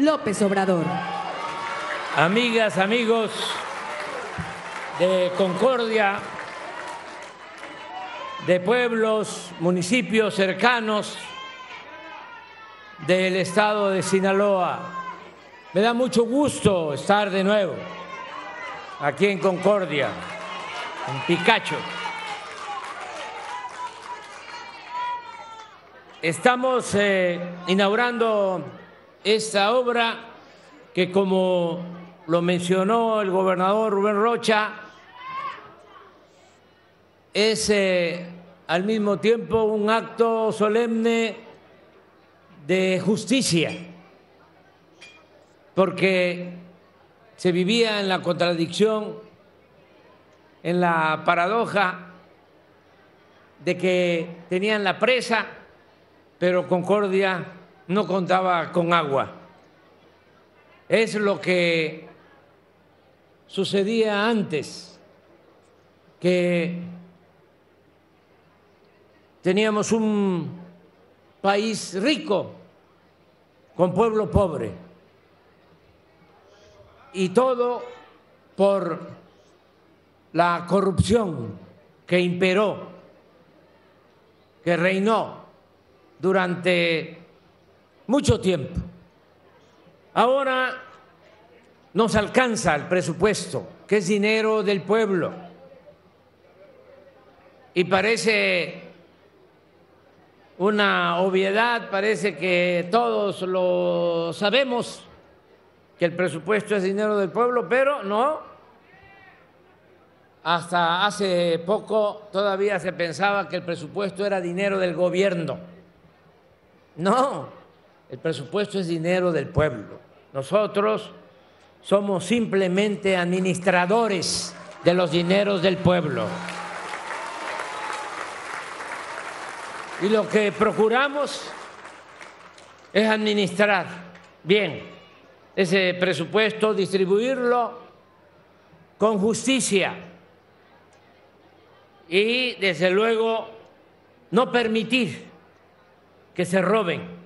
López Obrador. Amigas, amigos de Concordia, de pueblos, municipios cercanos del estado de Sinaloa, me da mucho gusto estar de nuevo aquí en Concordia, en Picacho. Estamos eh, inaugurando esta obra que, como lo mencionó el gobernador Rubén Rocha, es eh, al mismo tiempo un acto solemne de justicia, porque se vivía en la contradicción, en la paradoja de que tenían la presa, pero Concordia no contaba con agua. Es lo que sucedía antes, que teníamos un país rico con pueblo pobre y todo por la corrupción que imperó, que reinó durante mucho tiempo. Ahora nos alcanza el presupuesto, que es dinero del pueblo, y parece una obviedad, parece que todos lo sabemos, que el presupuesto es dinero del pueblo, pero no. Hasta hace poco todavía se pensaba que el presupuesto era dinero del gobierno. No, el presupuesto es dinero del pueblo. Nosotros somos simplemente administradores de los dineros del pueblo. Y lo que procuramos es administrar bien ese presupuesto, distribuirlo con justicia y, desde luego, no permitir que se roben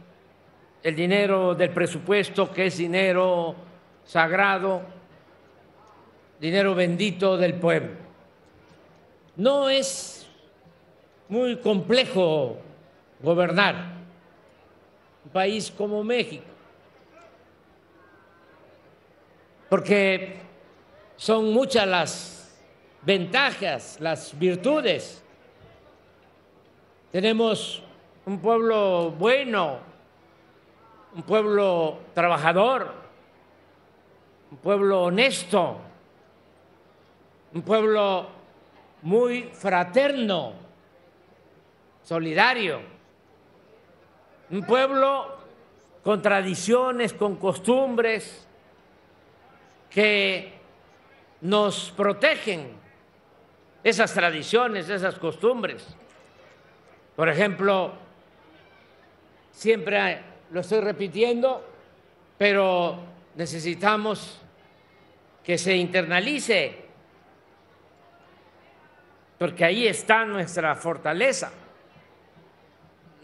el dinero del presupuesto, que es dinero sagrado, dinero bendito del pueblo. No es muy complejo gobernar un país como México, porque son muchas las ventajas, las virtudes. Tenemos un pueblo bueno, un pueblo trabajador, un pueblo honesto, un pueblo muy fraterno, solidario, un pueblo con tradiciones, con costumbres que nos protegen esas tradiciones, esas costumbres. Por ejemplo, siempre lo estoy repitiendo, pero necesitamos que se internalice, porque ahí está nuestra fortaleza.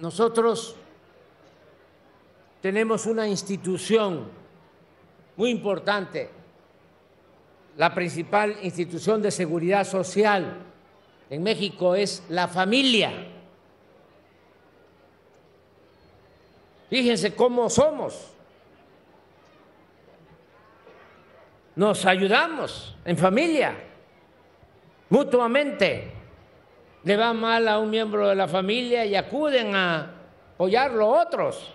Nosotros tenemos una institución muy importante, la principal institución de seguridad social en México es la familia. Fíjense cómo somos. Nos ayudamos en familia, mutuamente. Le va mal a un miembro de la familia y acuden a apoyarlo otros.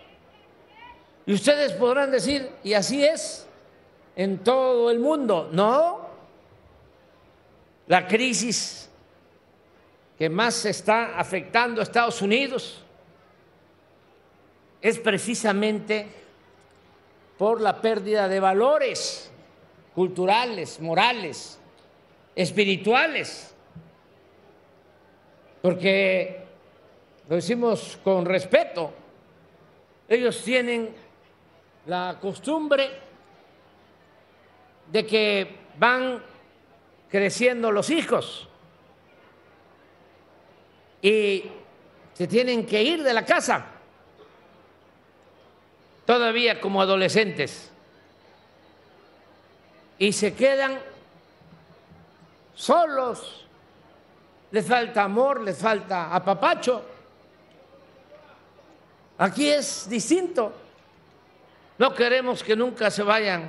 Y ustedes podrán decir, y así es en todo el mundo. No, la crisis que más está afectando a Estados Unidos es precisamente por la pérdida de valores culturales, morales, espirituales, porque lo decimos con respeto, ellos tienen la costumbre de que van creciendo los hijos y se tienen que ir de la casa todavía como adolescentes y se quedan solos, les falta amor, les falta apapacho. Aquí es distinto. No queremos que nunca se vayan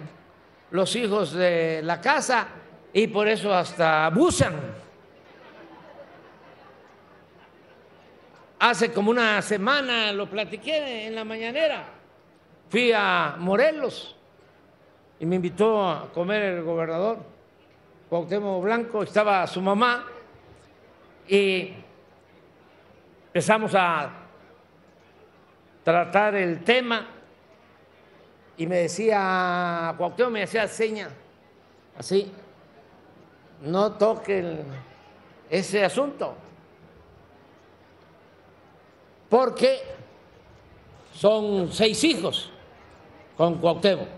los hijos de la casa y por eso hasta abusan. Hace como una semana lo platiqué en la mañanera. Fui a Morelos y me invitó a comer el gobernador Cuauhtémoc Blanco, estaba su mamá y empezamos a tratar el tema y me decía, Cuauhtémoc me hacía seña, así, no toque ese asunto, porque son seis hijos con Cuauhtémoc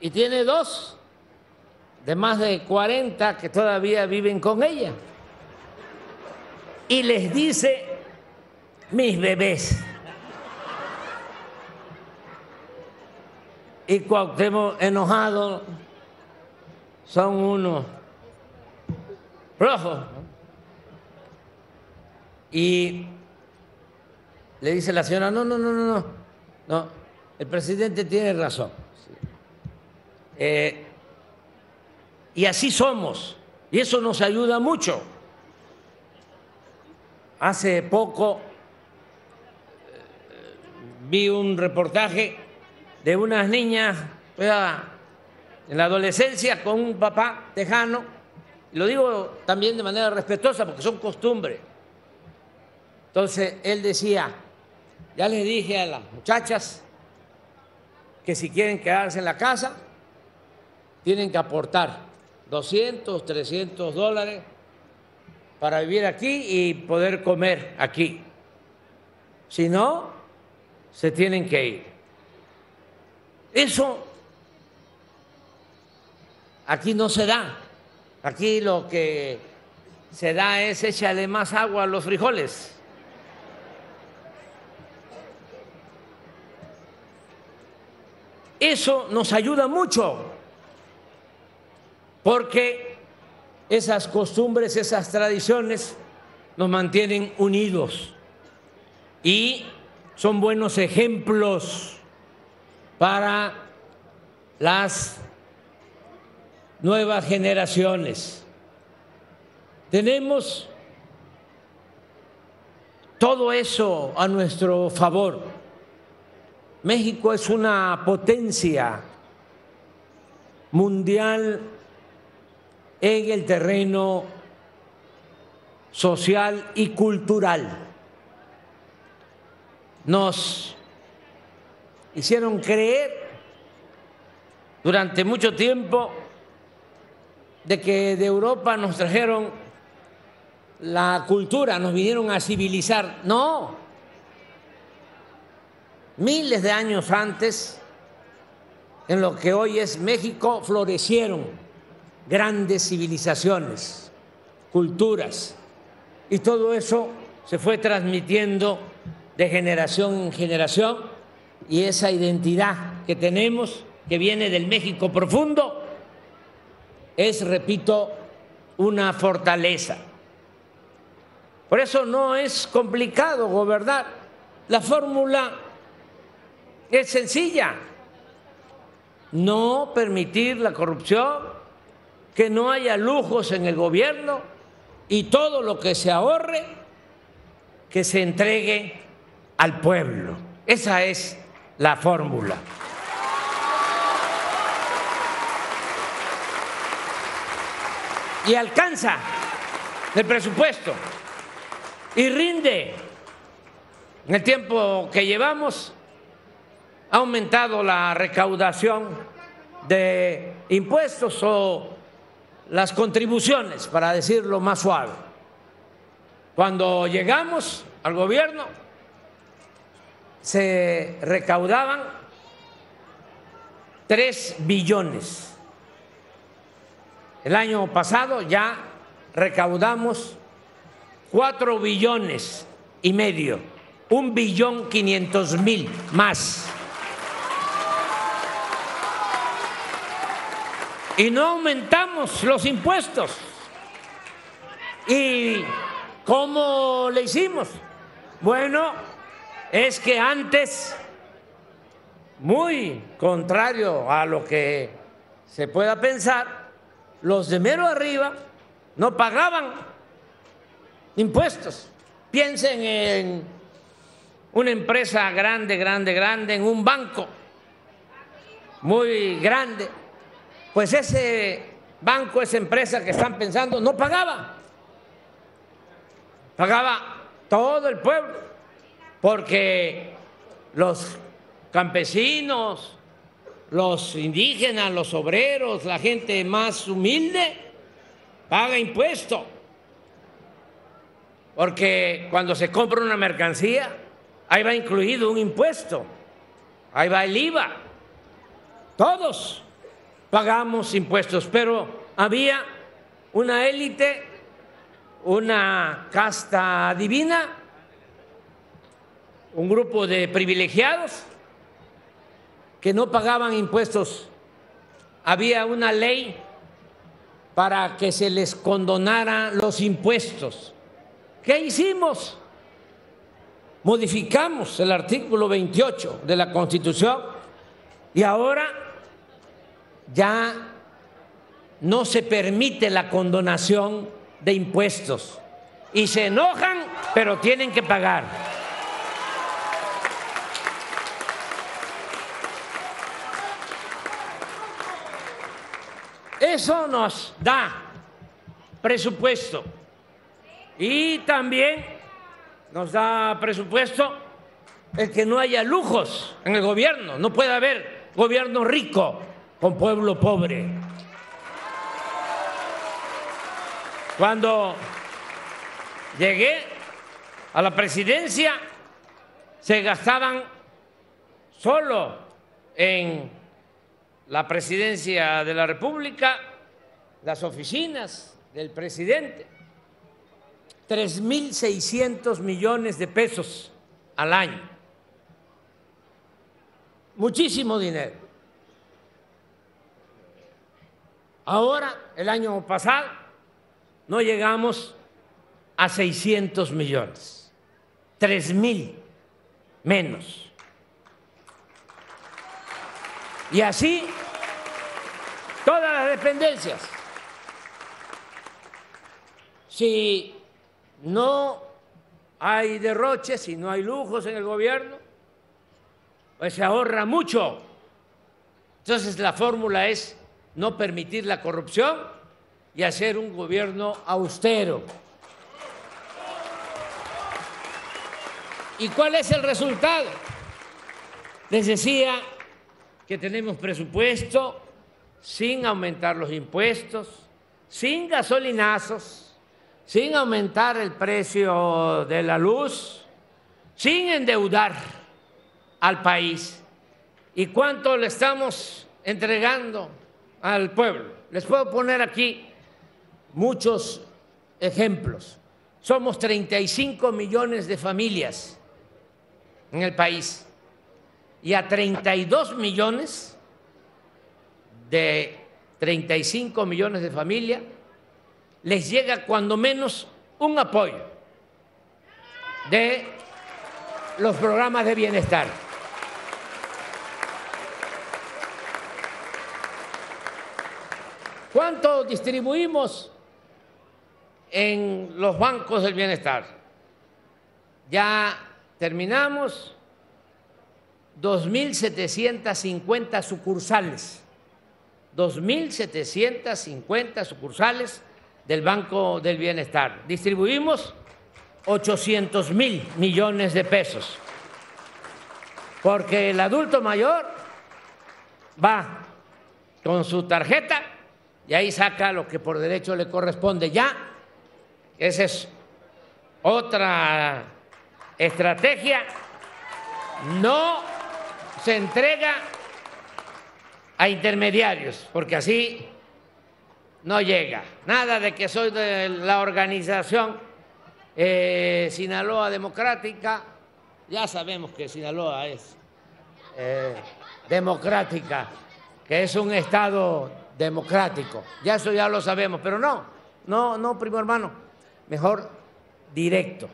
y tiene dos de más de 40 que todavía viven con ella. Y les dice, mis bebés. Y Cuauhtémoc enojado, son unos rojos. Y le dice la señora, no, no, no, no, no, no, el presidente tiene razón. Eh, y así somos, y eso nos ayuda mucho. Hace poco eh, vi un reportaje de unas niñas en la adolescencia con un papá tejano, y lo digo también de manera respetuosa porque son costumbres. Entonces él decía, ya les dije a las muchachas que si quieren quedarse en la casa, tienen que aportar 200, 300 dólares para vivir aquí y poder comer aquí. Si no, se tienen que ir. Eso aquí no se da. Aquí lo que se da es échale más agua a los frijoles. Eso nos ayuda mucho porque esas costumbres, esas tradiciones nos mantienen unidos y son buenos ejemplos para las nuevas generaciones. Tenemos todo eso a nuestro favor. México es una potencia mundial en el terreno social y cultural. Nos hicieron creer durante mucho tiempo de que de Europa nos trajeron la cultura, nos vinieron a civilizar. No, miles de años antes, en lo que hoy es México, florecieron grandes civilizaciones, culturas, y todo eso se fue transmitiendo de generación en generación y esa identidad que tenemos, que viene del México profundo, es, repito, una fortaleza. Por eso no es complicado gobernar. La fórmula es sencilla. No permitir la corrupción, que no haya lujos en el gobierno y todo lo que se ahorre, que se entregue al pueblo. Esa es la fórmula. Y alcanza el presupuesto y rinde. En el tiempo que llevamos ha aumentado la recaudación de impuestos o las contribuciones, para decirlo más suave. Cuando llegamos al gobierno, se recaudaban tres billones. El año pasado ya recaudamos cuatro billones y medio, un billón quinientos mil más y no aumentamos los impuestos. ¿Y cómo le hicimos? Bueno, es que antes, muy contrario a lo que se pueda pensar, los de mero arriba no pagaban impuestos. Piensen en una empresa grande, grande, grande, en un banco muy grande. Pues ese banco, esa empresa que están pensando, no pagaba. Pagaba todo el pueblo, porque los campesinos, los indígenas, los obreros, la gente más humilde, paga impuesto. Porque cuando se compra una mercancía, ahí va incluido un impuesto, ahí va el IVA. Todos pagamos impuestos, pero había una élite, una casta divina, un grupo de privilegiados que no pagaban impuestos. Había una ley para que se les condonaran los impuestos. ¿Qué hicimos? Modificamos el artículo 28 de la Constitución y ahora ya no se permite la condonación de impuestos. Y se enojan, pero tienen que pagar. Eso nos da presupuesto y también nos da presupuesto el que no haya lujos en el gobierno, no puede haber gobierno rico con pueblo pobre. Cuando llegué a la presidencia se gastaban solo en la presidencia de la República, las oficinas del presidente, 3.600 millones de pesos al año. Muchísimo dinero. Ahora, el año pasado, no llegamos a 600 millones, 3 mil menos. Y así todas las dependencias. Si no hay derroches, si no hay lujos en el gobierno, pues se ahorra mucho. Entonces la fórmula es no permitir la corrupción y hacer un gobierno austero. ¿Y cuál es el resultado? Les decía que tenemos presupuesto sin aumentar los impuestos, sin gasolinazos, sin aumentar el precio de la luz, sin endeudar al país. ¿Y cuánto le estamos entregando al pueblo? Les puedo poner aquí muchos ejemplos. Somos 35 millones de familias en el país y a 32 millones de 35 millones de familias les llega cuando menos un apoyo de los programas de bienestar. ¿Cuánto distribuimos en los bancos del bienestar? Ya terminamos 2.750 sucursales, 2.750 sucursales del Banco del Bienestar. Distribuimos 800 mil millones de pesos, porque el adulto mayor va con su tarjeta y ahí saca lo que por derecho le corresponde ya. Esa es otra estrategia. No se entrega a intermediarios, porque así no llega. Nada de que soy de la organización eh, Sinaloa Democrática, ya sabemos que Sinaloa es eh, democrática, que es un Estado democrático. Ya eso ya lo sabemos, pero no, no, no, primo hermano, mejor directo,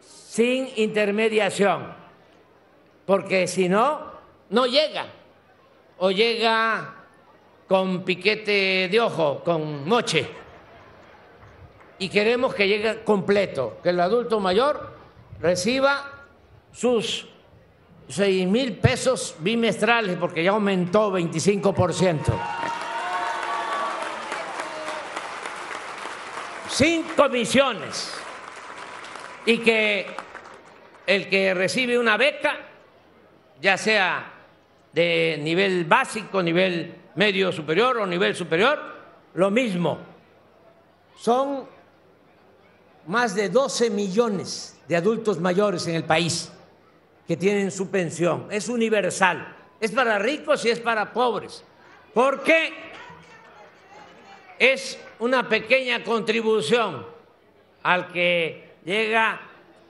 sin intermediación, porque si no, no llega, o llega con piquete de ojo, con moche, y queremos que llegue completo, que el adulto mayor reciba sus seis mil pesos bimestrales, porque ya aumentó 25%. Sin comisiones. Y que el que recibe una beca, ya sea de nivel básico, nivel medio superior o nivel superior, lo mismo. Son más de 12 millones de adultos mayores en el país que tienen su pensión. Es universal. Es para ricos y es para pobres. Porque es una pequeña contribución al que llega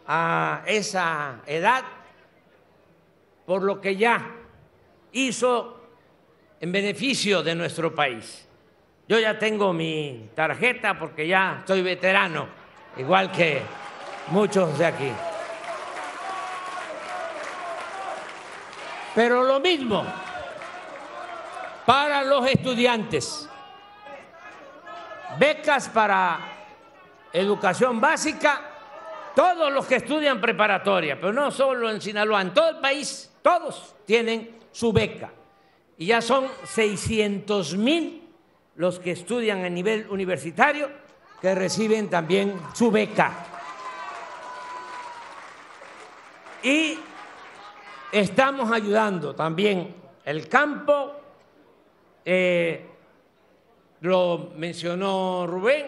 a esa edad por lo que ya hizo en beneficio de nuestro país. Yo ya tengo mi tarjeta porque ya estoy veterano, igual que muchos de aquí. Pero lo mismo para los estudiantes. Becas para educación básica, todos los que estudian preparatoria, pero no solo en Sinaloa, en todo el país, todos tienen su beca. Y ya son 600 mil los que estudian a nivel universitario que reciben también su beca. Y Estamos ayudando también el campo, eh, lo mencionó Rubén,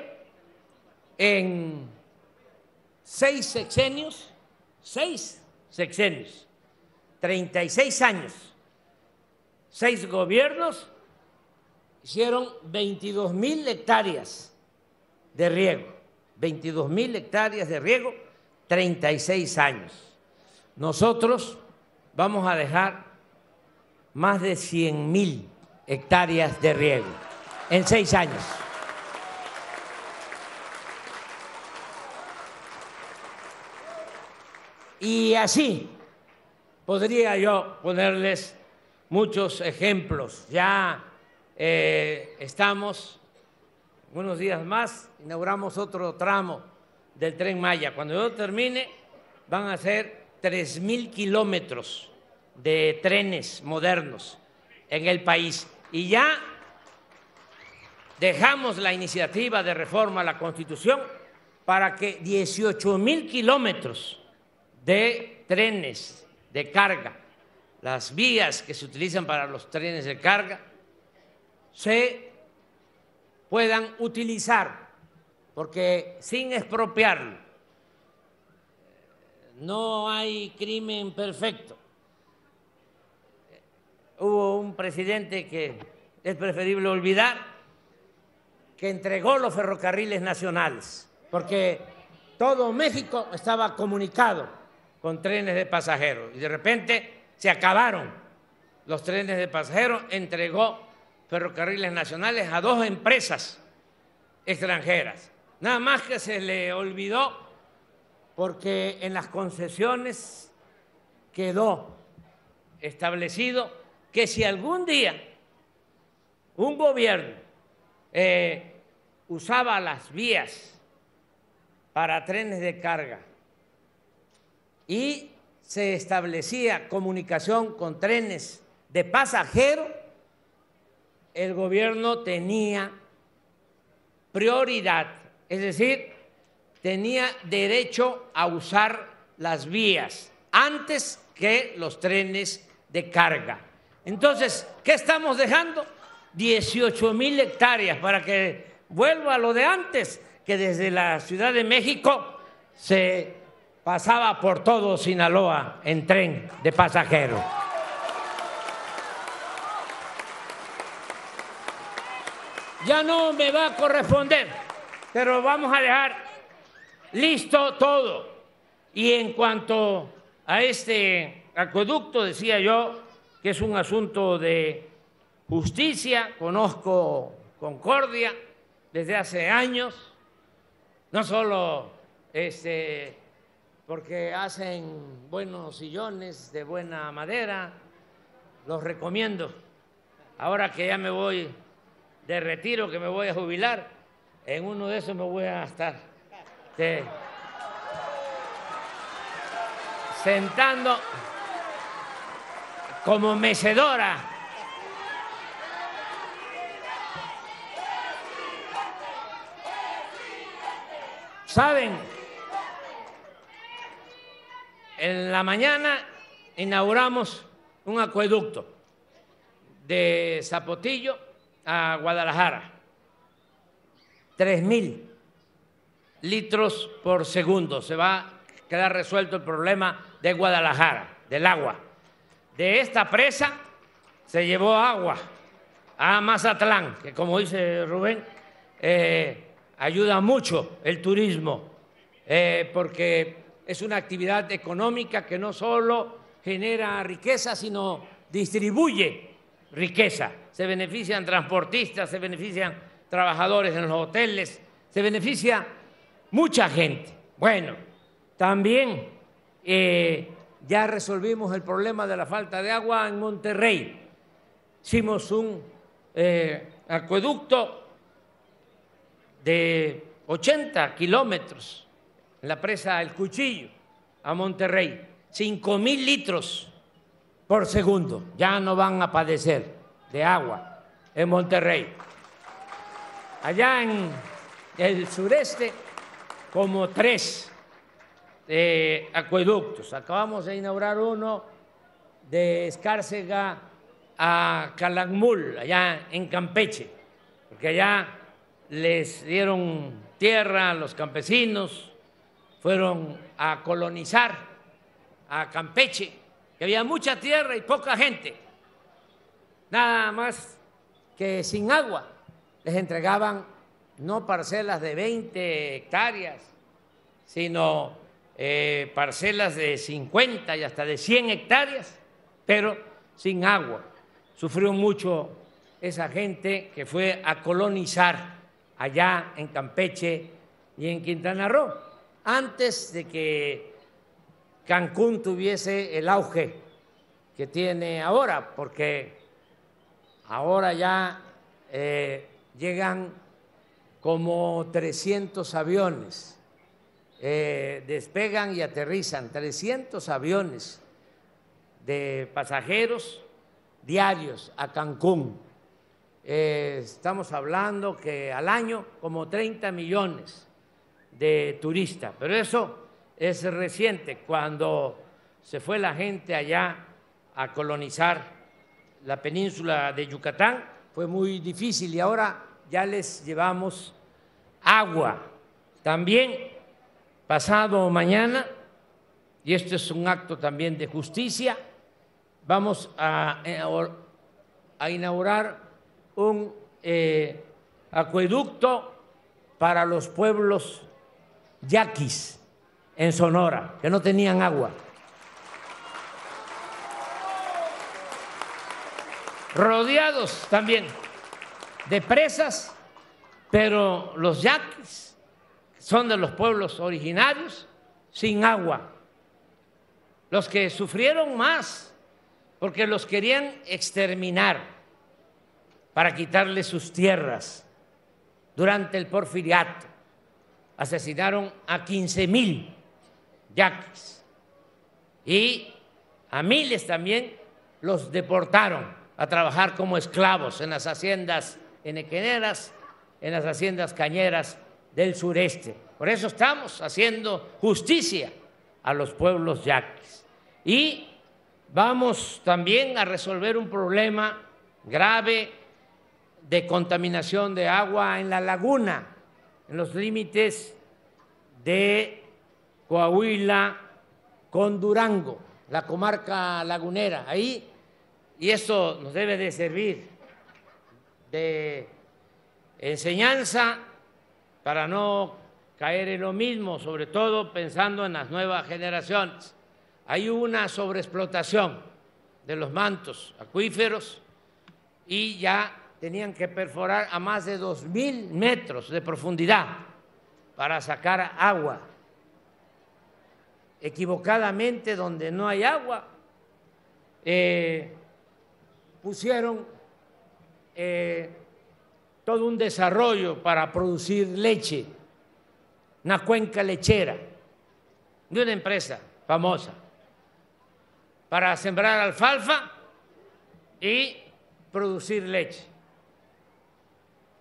en seis sexenios, seis sexenios, 36 años, seis gobiernos hicieron 22 mil hectáreas de riego, 22 mil hectáreas de riego, 36 años. Nosotros vamos a dejar más de 100 mil hectáreas de riego en seis años. Y así podría yo ponerles muchos ejemplos. Ya eh, estamos, unos días más, inauguramos otro tramo del tren Maya. Cuando yo termine, van a ser tres mil kilómetros de trenes modernos en el país. Y ya dejamos la iniciativa de reforma a la Constitución para que 18 mil kilómetros de trenes de carga, las vías que se utilizan para los trenes de carga, se puedan utilizar, porque sin expropiarlo, no hay crimen perfecto. Hubo un presidente que es preferible olvidar, que entregó los ferrocarriles nacionales, porque todo México estaba comunicado con trenes de pasajeros y de repente se acabaron los trenes de pasajeros, entregó ferrocarriles nacionales a dos empresas extranjeras. Nada más que se le olvidó porque en las concesiones quedó establecido que si algún día un gobierno eh, usaba las vías para trenes de carga y se establecía comunicación con trenes de pasajeros, el gobierno tenía prioridad, es decir, tenía derecho a usar las vías antes que los trenes de carga. Entonces, ¿qué estamos dejando? 18 mil hectáreas para que vuelva a lo de antes, que desde la Ciudad de México se pasaba por todo Sinaloa en tren de pasajeros. Ya no me va a corresponder, pero vamos a dejar listo todo. Y en cuanto a este acueducto, decía yo que es un asunto de justicia, conozco Concordia desde hace años, no solo este, porque hacen buenos sillones de buena madera, los recomiendo. Ahora que ya me voy de retiro, que me voy a jubilar, en uno de esos me voy a estar sentando como mecedora. ¿Saben? En la mañana inauguramos un acueducto de Zapotillo a Guadalajara. Tres mil litros por segundo. Se va a quedar resuelto el problema de Guadalajara, del agua. De esta presa se llevó agua a Mazatlán, que como dice Rubén, eh, ayuda mucho el turismo, eh, porque es una actividad económica que no solo genera riqueza, sino distribuye riqueza. Se benefician transportistas, se benefician trabajadores en los hoteles, se beneficia mucha gente. Bueno, también eh, ya resolvimos el problema de la falta de agua en Monterrey. Hicimos un eh, acueducto de 80 kilómetros en la presa El Cuchillo a Monterrey, 5 mil litros por segundo. Ya no van a padecer de agua en Monterrey. Allá en el sureste, como tres eh, acueductos. Acabamos de inaugurar uno de Escárcega a Calakmul, allá en Campeche, porque allá les dieron tierra a los campesinos, fueron a colonizar a Campeche, que había mucha tierra y poca gente, nada más que sin agua. Les entregaban no parcelas de 20 hectáreas, sino eh, parcelas de 50 y hasta de 100 hectáreas, pero sin agua. Sufrió mucho esa gente que fue a colonizar allá en Campeche y en Quintana Roo antes de que Cancún tuviese el auge que tiene ahora, porque ahora ya eh, llegan como 300 aviones, eh, despegan y aterrizan 300 aviones de pasajeros diarios a Cancún. Eh, estamos hablando que al año como 30 millones de turistas, pero eso es reciente, cuando se fue la gente allá a colonizar la península de Yucatán, fue muy difícil y ahora ya les llevamos agua. También pasado mañana, y esto es un acto también de justicia, vamos a, a inaugurar un eh, acueducto para los pueblos yaquis en Sonora, que no tenían agua. Rodeados también de presas, pero los yaquis son de los pueblos originarios sin agua. Los que sufrieron más, porque los querían exterminar para quitarles sus tierras durante el porfiriato asesinaron a 15 mil yaquis y a miles también los deportaron a trabajar como esclavos en las haciendas enequeneras, en las haciendas cañeras del sureste. Por eso estamos haciendo justicia a los pueblos yaquis. Y vamos también a resolver un problema grave de contaminación de agua en la laguna en los límites de Coahuila con Durango, la comarca lagunera. Ahí, y esto nos debe de servir de enseñanza para no caer en lo mismo, sobre todo pensando en las nuevas generaciones. Hay una sobreexplotación de los mantos acuíferos y ya tenían que perforar a más de dos mil metros de profundidad para sacar agua. Equivocadamente, donde no hay agua, eh, pusieron eh, todo un desarrollo para producir leche, una cuenca lechera de una empresa famosa, para sembrar alfalfa y producir leche.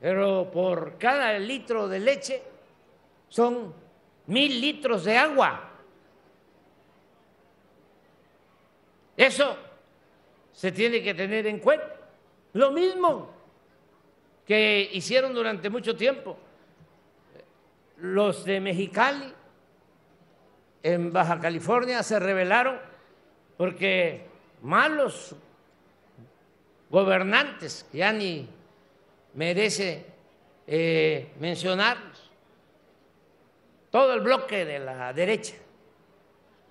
Pero por cada litro de leche son mil litros de agua. Eso se tiene que tener en cuenta. Lo mismo que hicieron durante mucho tiempo los de Mexicali en Baja California se rebelaron porque malos gobernantes, ya ni merece eh, mencionarlos, todo el bloque de la derecha,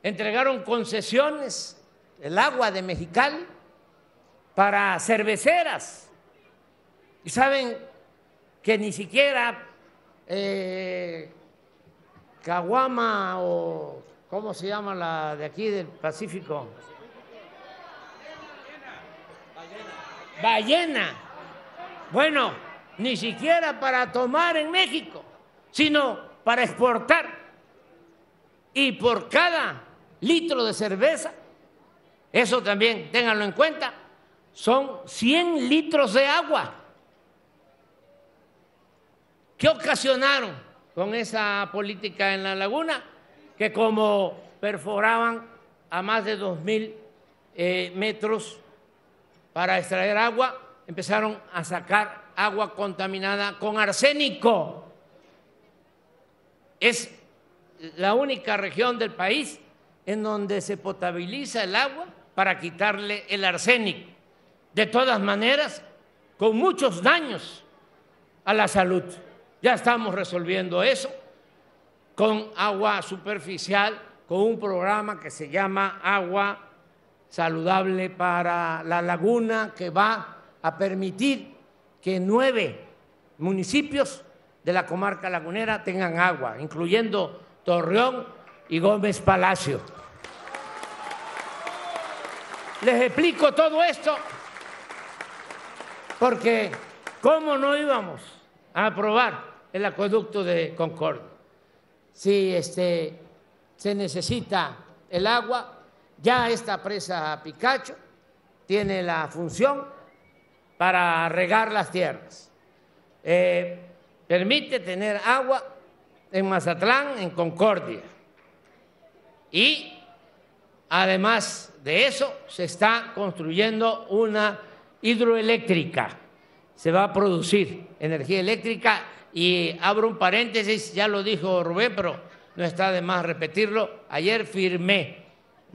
entregaron concesiones, el agua de Mexicali, para cerveceras. Y saben que ni siquiera eh, Caguama o ¿cómo se llama la de aquí del Pacífico? Ballena. Bueno, ni siquiera para tomar en México, sino para exportar. Y por cada litro de cerveza, eso también ténganlo en cuenta, son 100 litros de agua. ¿Qué ocasionaron con esa política en la laguna? Que como perforaban a más de 2.000 eh, metros para extraer agua, empezaron a sacar agua contaminada con arsénico. Es la única región del país en donde se potabiliza el agua para quitarle el arsénico. De todas maneras, con muchos daños a la salud. Ya estamos resolviendo eso con agua superficial, con un programa que se llama Agua Saludable para la Laguna, que va a permitir que nueve municipios de la comarca lagunera tengan agua, incluyendo Torreón y Gómez Palacio. Les explico todo esto porque ¿cómo no íbamos a aprobar el acueducto de Concordia. Si este, se necesita el agua, ya esta presa Picacho tiene la función para regar las tierras. Eh, permite tener agua en Mazatlán, en Concordia. Y además de eso, se está construyendo una hidroeléctrica. Se va a producir energía eléctrica y abro un paréntesis, ya lo dijo Rubén, pero no está de más repetirlo. Ayer firmé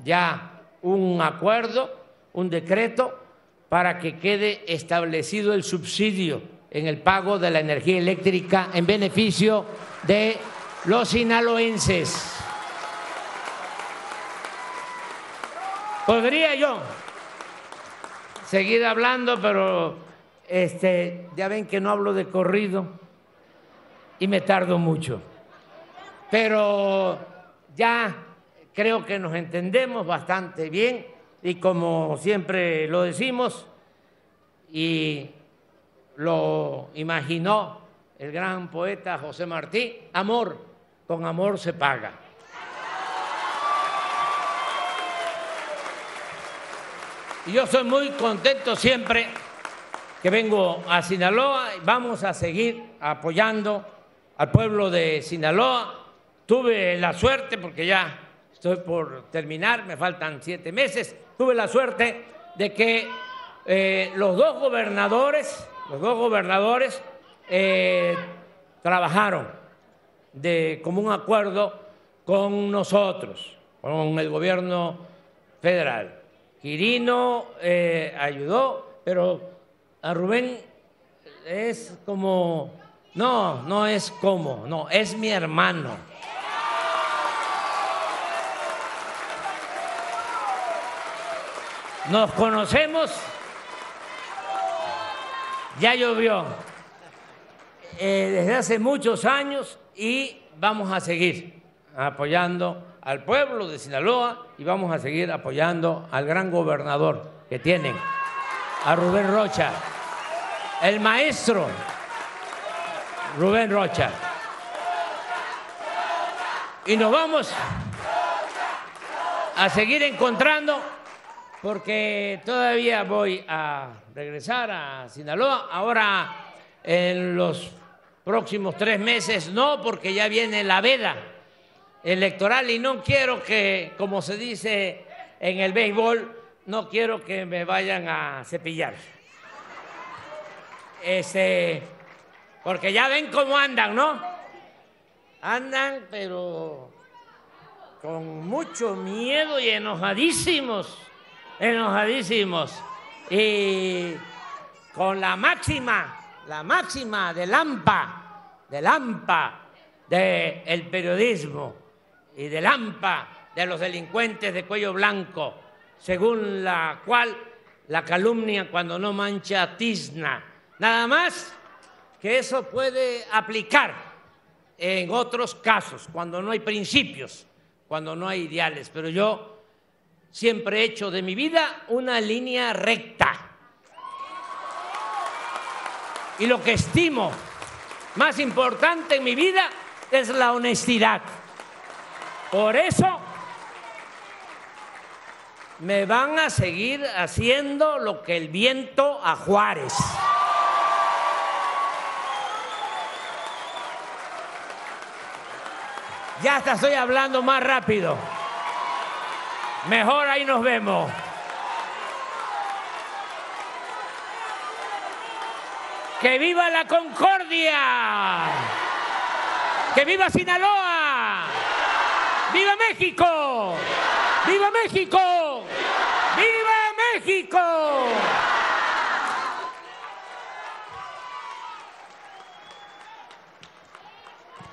ya un acuerdo, un decreto, para que quede establecido el subsidio en el pago de la energía eléctrica en beneficio de los sinaloenses. Podría yo seguir hablando, pero este, ya ven que no hablo de corrido y me tardo mucho. Pero ya creo que nos entendemos bastante bien y como siempre lo decimos y lo imaginó el gran poeta José Martí, amor, con amor se paga. Y yo soy muy contento siempre que vengo a Sinaloa y vamos a seguir apoyando al pueblo de Sinaloa. Tuve la suerte, porque ya estoy por terminar, me faltan siete meses, tuve la suerte de que eh, los dos gobernadores, los dos gobernadores eh, trabajaron de común acuerdo con nosotros, con el gobierno federal. Quirino eh, ayudó, pero a Rubén es como no, no es como, no, es mi hermano. Nos conocemos ya llovió eh, desde hace muchos años y vamos a seguir apoyando al pueblo de Sinaloa y vamos a seguir apoyando al gran gobernador que tienen, a Rubén Rocha, el maestro Rubén Rocha. Y nos vamos a seguir encontrando porque todavía voy a regresar a Sinaloa. Ahora en los próximos tres meses no, porque ya viene la veda electoral y no quiero que, como se dice en el béisbol, no quiero que me vayan a cepillar. Este, porque ya ven cómo andan, ¿no? Andan, pero con mucho miedo y enojadísimos, enojadísimos. Y con la máxima, la máxima de Lampa, de Lampa, del periodismo y del AMPA de los delincuentes de cuello blanco, según la cual la calumnia cuando no mancha tizna. Nada más que eso puede aplicar en otros casos, cuando no hay principios, cuando no hay ideales. Pero yo siempre he hecho de mi vida una línea recta. Y lo que estimo más importante en mi vida es la honestidad. Por eso me van a seguir haciendo lo que el viento a Juárez. Ya hasta estoy hablando más rápido. Mejor ahí nos vemos. ¡Que viva la concordia! ¡Que viva Sinaloa! ¡Viva México! ¡Viva México! ¡Viva México!